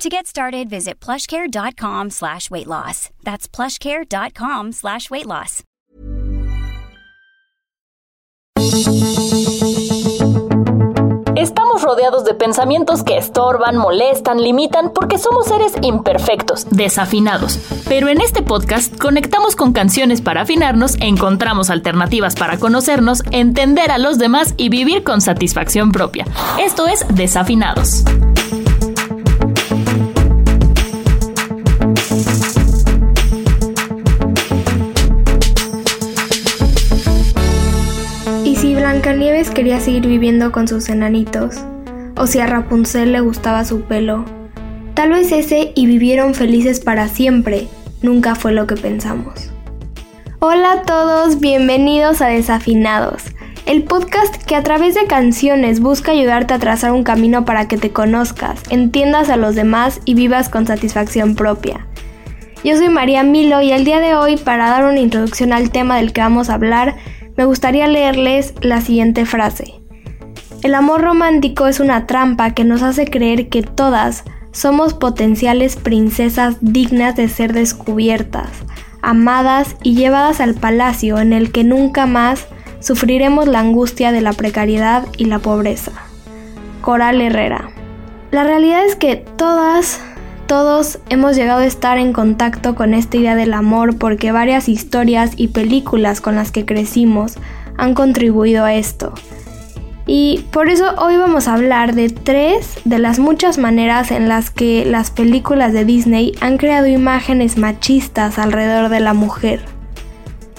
To get visit plushcare.com slash weight loss. That's plushcare.com slash weight loss. Estamos rodeados de pensamientos que estorban, molestan, limitan, porque somos seres imperfectos, desafinados. Pero en este podcast conectamos con canciones para afinarnos, encontramos alternativas para conocernos, entender a los demás y vivir con satisfacción propia. Esto es Desafinados. Blancanieves quería seguir viviendo con sus enanitos, o si a Rapunzel le gustaba su pelo. Tal vez ese y vivieron felices para siempre nunca fue lo que pensamos. Hola a todos, bienvenidos a Desafinados, el podcast que a través de canciones busca ayudarte a trazar un camino para que te conozcas, entiendas a los demás y vivas con satisfacción propia. Yo soy María Milo y el día de hoy, para dar una introducción al tema del que vamos a hablar, me gustaría leerles la siguiente frase. El amor romántico es una trampa que nos hace creer que todas somos potenciales princesas dignas de ser descubiertas, amadas y llevadas al palacio en el que nunca más sufriremos la angustia de la precariedad y la pobreza. Coral Herrera. La realidad es que todas todos hemos llegado a estar en contacto con esta idea del amor porque varias historias y películas con las que crecimos han contribuido a esto. Y por eso hoy vamos a hablar de tres de las muchas maneras en las que las películas de Disney han creado imágenes machistas alrededor de la mujer.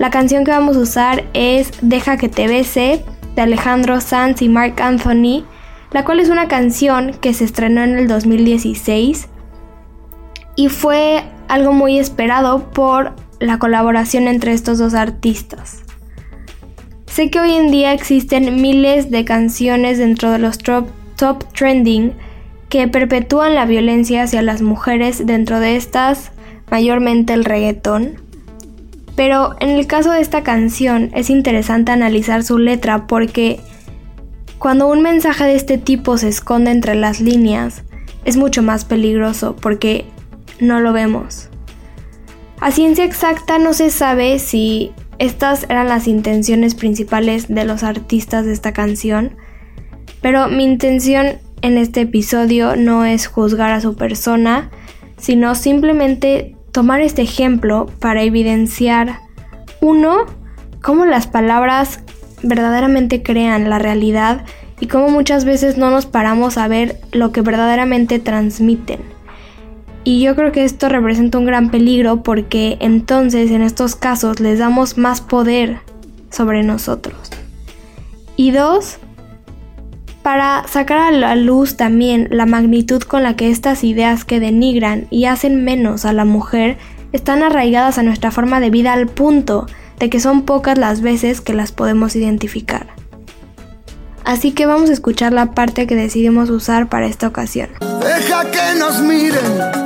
La canción que vamos a usar es Deja que te bese de Alejandro Sanz y Mark Anthony, la cual es una canción que se estrenó en el 2016 y fue algo muy esperado por la colaboración entre estos dos artistas. Sé que hoy en día existen miles de canciones dentro de los top, trending que perpetúan la violencia hacia las mujeres, dentro de estas mayormente el reggaetón. Pero en el caso de esta canción es interesante analizar su letra porque cuando un mensaje de este tipo se esconde entre las líneas, es mucho más peligroso porque no lo vemos. A ciencia exacta no se sabe si estas eran las intenciones principales de los artistas de esta canción, pero mi intención en este episodio no es juzgar a su persona, sino simplemente tomar este ejemplo para evidenciar, uno, cómo las palabras verdaderamente crean la realidad y cómo muchas veces no nos paramos a ver lo que verdaderamente transmiten. Y yo creo que esto representa un gran peligro porque entonces en estos casos les damos más poder sobre nosotros. Y dos, para sacar a la luz también la magnitud con la que estas ideas que denigran y hacen menos a la mujer están arraigadas a nuestra forma de vida al punto de que son pocas las veces que las podemos identificar. Así que vamos a escuchar la parte que decidimos usar para esta ocasión. Deja que nos miren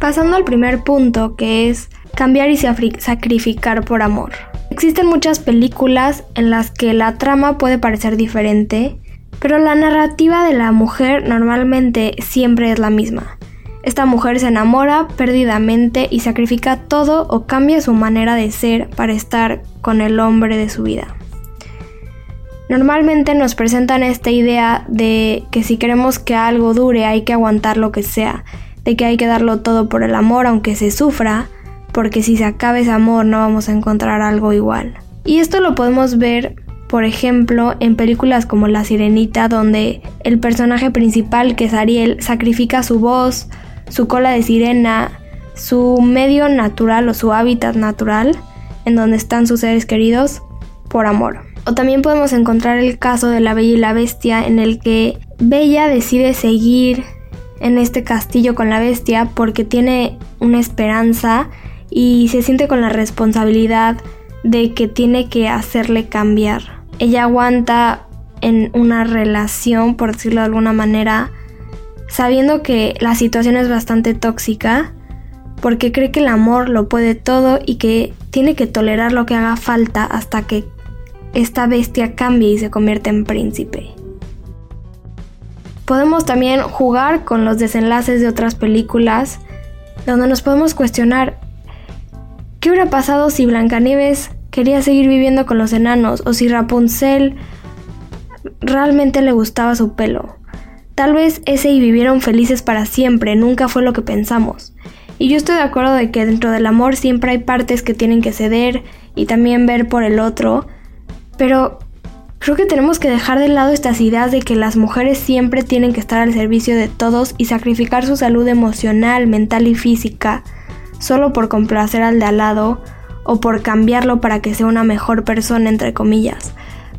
Pasando al primer punto, que es cambiar y sacrificar por amor. Existen muchas películas en las que la trama puede parecer diferente, pero la narrativa de la mujer normalmente siempre es la misma. Esta mujer se enamora perdidamente y sacrifica todo o cambia su manera de ser para estar con el hombre de su vida. Normalmente nos presentan esta idea de que si queremos que algo dure hay que aguantar lo que sea, de que hay que darlo todo por el amor aunque se sufra, porque si se acaba ese amor no vamos a encontrar algo igual. Y esto lo podemos ver por ejemplo, en películas como La Sirenita, donde el personaje principal, que es Ariel, sacrifica su voz, su cola de sirena, su medio natural o su hábitat natural, en donde están sus seres queridos, por amor. O también podemos encontrar el caso de La Bella y la Bestia, en el que Bella decide seguir en este castillo con la bestia porque tiene una esperanza y se siente con la responsabilidad de que tiene que hacerle cambiar. Ella aguanta en una relación, por decirlo de alguna manera, sabiendo que la situación es bastante tóxica, porque cree que el amor lo puede todo y que tiene que tolerar lo que haga falta hasta que esta bestia cambie y se convierta en príncipe. Podemos también jugar con los desenlaces de otras películas, donde nos podemos cuestionar qué hubiera pasado si Blancanieves quería seguir viviendo con los enanos o si Rapunzel realmente le gustaba su pelo. Tal vez ese y vivieron felices para siempre nunca fue lo que pensamos. Y yo estoy de acuerdo de que dentro del amor siempre hay partes que tienen que ceder y también ver por el otro, pero Creo que tenemos que dejar de lado estas ideas de que las mujeres siempre tienen que estar al servicio de todos y sacrificar su salud emocional, mental y física solo por complacer al de al lado o por cambiarlo para que sea una mejor persona, entre comillas.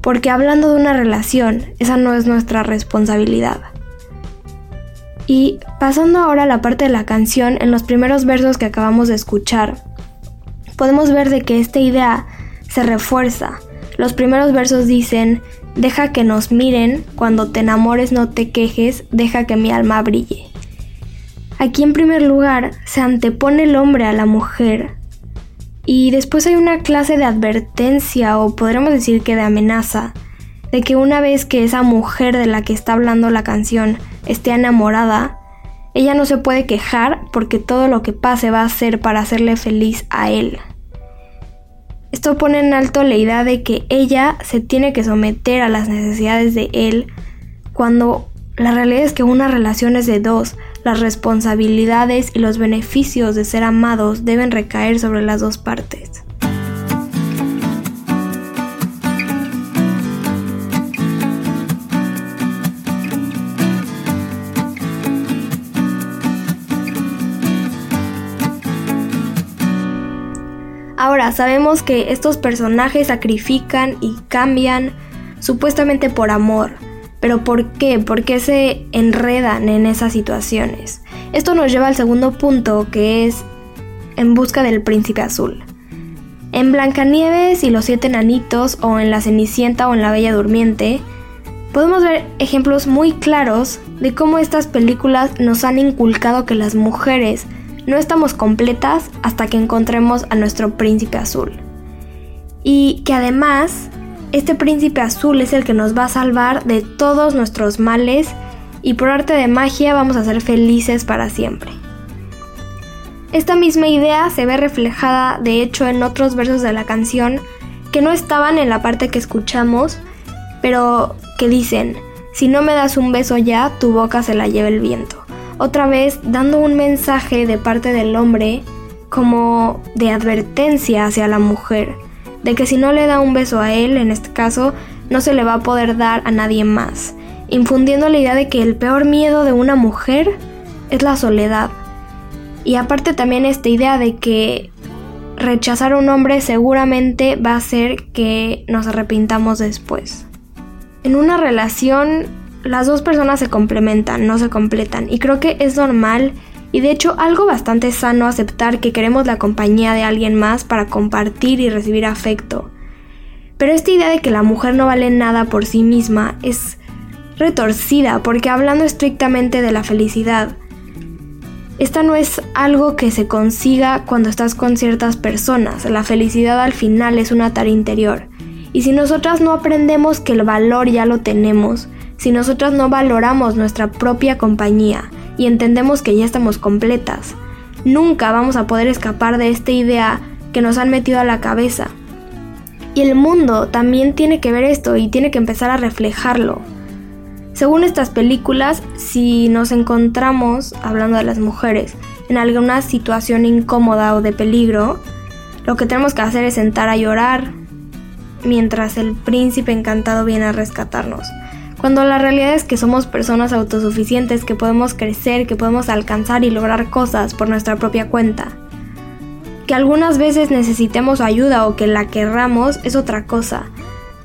Porque hablando de una relación, esa no es nuestra responsabilidad. Y pasando ahora a la parte de la canción, en los primeros versos que acabamos de escuchar, podemos ver de que esta idea se refuerza los primeros versos dicen, deja que nos miren, cuando te enamores no te quejes, deja que mi alma brille. Aquí en primer lugar se antepone el hombre a la mujer y después hay una clase de advertencia o podríamos decir que de amenaza de que una vez que esa mujer de la que está hablando la canción esté enamorada, ella no se puede quejar porque todo lo que pase va a ser para hacerle feliz a él. Esto pone en alto la idea de que ella se tiene que someter a las necesidades de él cuando la realidad es que una relación es de dos. Las responsabilidades y los beneficios de ser amados deben recaer sobre las dos partes. Sabemos que estos personajes sacrifican y cambian supuestamente por amor. Pero ¿por qué? ¿Por qué se enredan en esas situaciones? Esto nos lleva al segundo punto, que es en busca del príncipe azul. En Blancanieves y los siete enanitos, o en La Cenicienta o en La Bella Durmiente, podemos ver ejemplos muy claros de cómo estas películas nos han inculcado que las mujeres no estamos completas hasta que encontremos a nuestro príncipe azul. Y que además, este príncipe azul es el que nos va a salvar de todos nuestros males y por arte de magia vamos a ser felices para siempre. Esta misma idea se ve reflejada de hecho en otros versos de la canción que no estaban en la parte que escuchamos, pero que dicen, si no me das un beso ya, tu boca se la lleva el viento otra vez dando un mensaje de parte del hombre como de advertencia hacia la mujer, de que si no le da un beso a él, en este caso, no se le va a poder dar a nadie más, infundiendo la idea de que el peor miedo de una mujer es la soledad. Y aparte también esta idea de que rechazar a un hombre seguramente va a hacer que nos arrepintamos después. En una relación las dos personas se complementan, no se completan. Y creo que es normal y de hecho algo bastante sano aceptar que queremos la compañía de alguien más para compartir y recibir afecto. Pero esta idea de que la mujer no vale nada por sí misma es retorcida porque hablando estrictamente de la felicidad, esta no es algo que se consiga cuando estás con ciertas personas, la felicidad al final es una tarea interior. Y si nosotras no aprendemos que el valor ya lo tenemos, si nosotras no valoramos nuestra propia compañía y entendemos que ya estamos completas. Nunca vamos a poder escapar de esta idea que nos han metido a la cabeza. Y el mundo también tiene que ver esto y tiene que empezar a reflejarlo. Según estas películas, si nos encontramos, hablando de las mujeres, en alguna situación incómoda o de peligro, lo que tenemos que hacer es sentar a llorar, mientras el príncipe encantado viene a rescatarnos. Cuando la realidad es que somos personas autosuficientes, que podemos crecer, que podemos alcanzar y lograr cosas por nuestra propia cuenta. Que algunas veces necesitemos ayuda o que la querramos es otra cosa,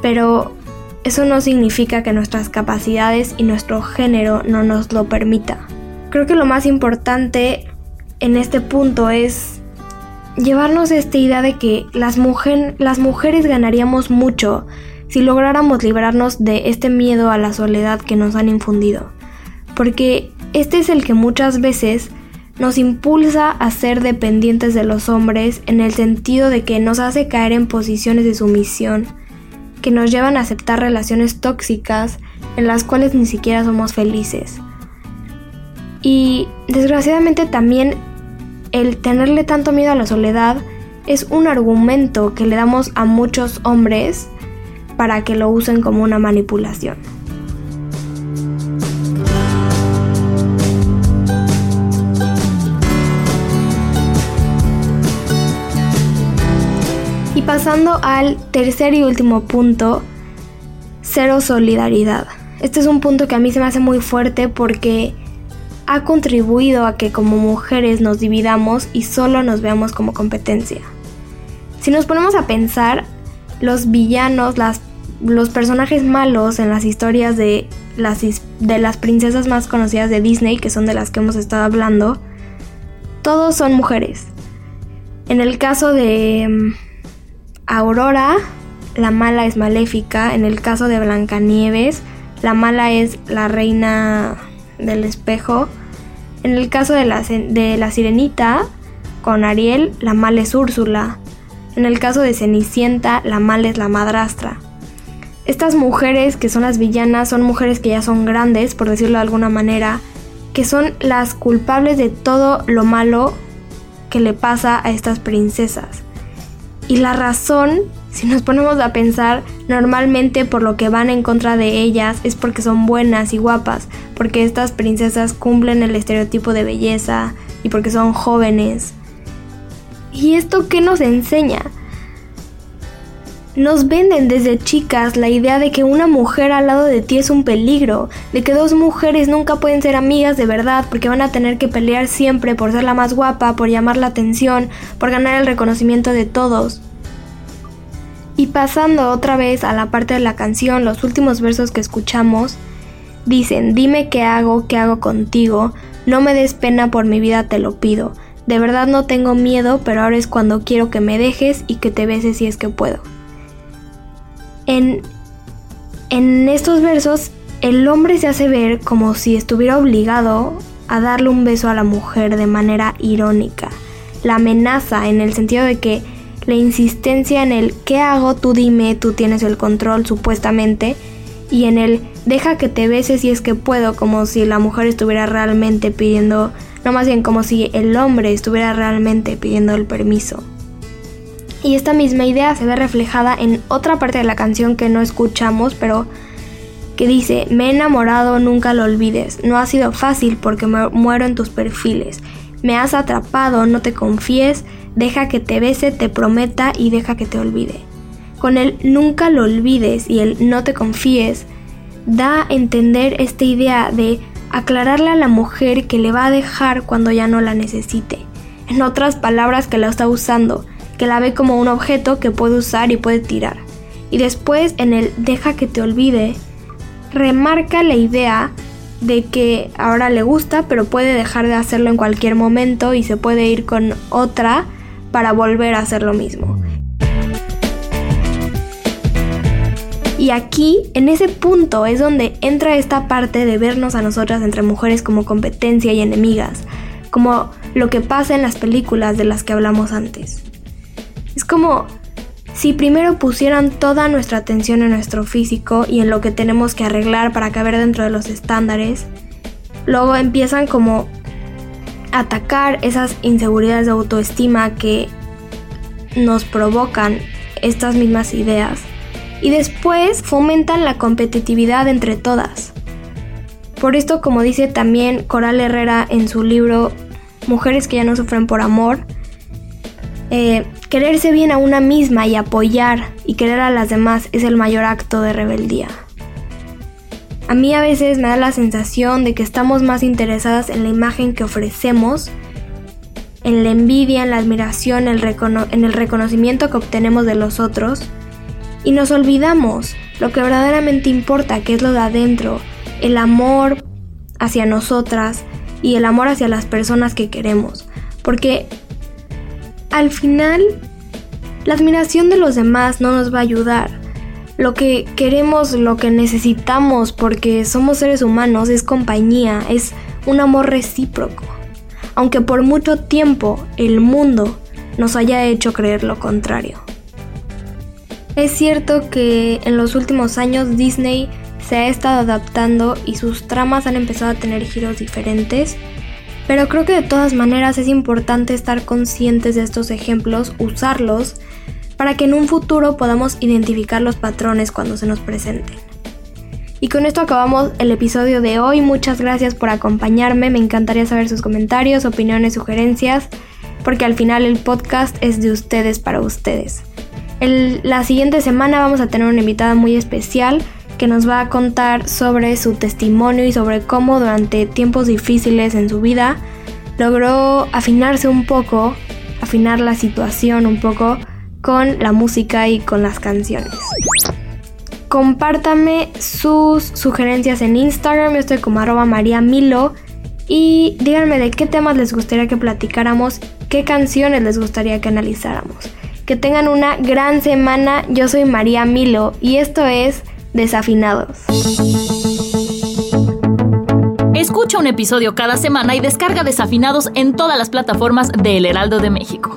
pero eso no significa que nuestras capacidades y nuestro género no nos lo permita. Creo que lo más importante en este punto es llevarnos esta idea de que las, las mujeres ganaríamos mucho si lográramos librarnos de este miedo a la soledad que nos han infundido. Porque este es el que muchas veces nos impulsa a ser dependientes de los hombres en el sentido de que nos hace caer en posiciones de sumisión, que nos llevan a aceptar relaciones tóxicas en las cuales ni siquiera somos felices. Y desgraciadamente también el tenerle tanto miedo a la soledad es un argumento que le damos a muchos hombres para que lo usen como una manipulación. Y pasando al tercer y último punto, cero solidaridad. Este es un punto que a mí se me hace muy fuerte porque ha contribuido a que como mujeres nos dividamos y solo nos veamos como competencia. Si nos ponemos a pensar, los villanos, las, los personajes malos en las historias de las, de las princesas más conocidas de Disney, que son de las que hemos estado hablando, todos son mujeres. En el caso de mm, Aurora, la mala es maléfica. En el caso de Blancanieves, la mala es la reina del espejo. En el caso de la, de la sirenita, con Ariel, la mala es Úrsula. En el caso de Cenicienta, la mala es la madrastra. Estas mujeres que son las villanas son mujeres que ya son grandes, por decirlo de alguna manera, que son las culpables de todo lo malo que le pasa a estas princesas. Y la razón si nos ponemos a pensar, normalmente por lo que van en contra de ellas es porque son buenas y guapas, porque estas princesas cumplen el estereotipo de belleza y porque son jóvenes. ¿Y esto qué nos enseña? Nos venden desde chicas la idea de que una mujer al lado de ti es un peligro, de que dos mujeres nunca pueden ser amigas de verdad porque van a tener que pelear siempre por ser la más guapa, por llamar la atención, por ganar el reconocimiento de todos. Y pasando otra vez a la parte de la canción, los últimos versos que escuchamos, dicen, dime qué hago, qué hago contigo, no me des pena por mi vida, te lo pido. De verdad no tengo miedo, pero ahora es cuando quiero que me dejes y que te beses si es que puedo. En, estos versos, el hombre se hace ver como si estuviera obligado a darle un beso a la mujer de manera irónica. La amenaza en el sentido de que la insistencia en el ¿qué hago? Tú dime, tú tienes el control supuestamente, y en el deja que te beses si es que puedo, como si la mujer estuviera realmente pidiendo, no más bien como si el hombre estuviera realmente pidiendo el permiso. Y esta misma idea se ve reflejada en otra parte de la canción que no escuchamos, pero que dice, me he enamorado, nunca lo olvides, no ha sido fácil porque me muero en tus perfiles, me has atrapado, no te confíes, deja que te bese, te prometa y deja que te olvide. Con el nunca lo olvides y el no te confíes, da a entender esta idea de aclararle a la mujer que le va a dejar cuando ya no la necesite. En otras palabras, que la está usando, que la ve como un objeto que puede usar y puede tirar. Y después en el deja que te olvide, remarca la idea de que ahora le gusta, pero puede dejar de hacerlo en cualquier momento y se puede ir con otra para volver a hacer lo mismo. Y aquí, en ese punto, es donde entra esta parte de vernos a nosotras entre mujeres como competencia y enemigas, como lo que pasa en las películas de las que hablamos antes. Es como si primero pusieran toda nuestra atención en nuestro físico y en lo que tenemos que arreglar para caber dentro de los estándares, luego empiezan como a atacar esas inseguridades de autoestima que nos provocan estas mismas ideas y después fomentan la competitividad entre todas. Por esto, como dice también Coral Herrera en su libro Mujeres que ya no sufren por amor, eh, Quererse bien a una misma y apoyar y querer a las demás es el mayor acto de rebeldía. A mí a veces me da la sensación de que estamos más interesadas en la imagen que ofrecemos, en la envidia, en la admiración, en el reconocimiento que obtenemos de los otros, y nos olvidamos lo que verdaderamente importa, que es lo de adentro, el amor hacia nosotras y el amor hacia las personas que queremos. Porque al final, la admiración de los demás no nos va a ayudar. Lo que queremos, lo que necesitamos, porque somos seres humanos, es compañía, es un amor recíproco. Aunque por mucho tiempo el mundo nos haya hecho creer lo contrario. Es cierto que en los últimos años Disney se ha estado adaptando y sus tramas han empezado a tener giros diferentes, pero creo que de todas maneras es importante estar conscientes de estos ejemplos, usarlos, para que en un futuro podamos identificar los patrones cuando se nos presenten. Y con esto acabamos el episodio de hoy. Muchas gracias por acompañarme. Me encantaría saber sus comentarios, opiniones, sugerencias, porque al final el podcast es de ustedes para ustedes. la siguiente semana vamos a tener una invitada muy especial que nos va a contar sobre su testimonio y sobre cómo durante tiempos difíciles en su vida logró afinarse un poco, afinar la situación un poco con la música y con las canciones. Compártame sus sugerencias en Instagram, yo estoy como arroba María Milo y díganme de qué temas les gustaría que platicáramos, qué canciones les gustaría que analizáramos. Que tengan una gran semana, yo soy María Milo y esto es Desafinados. Escucha un episodio cada semana y descarga Desafinados en todas las plataformas de El Heraldo de México.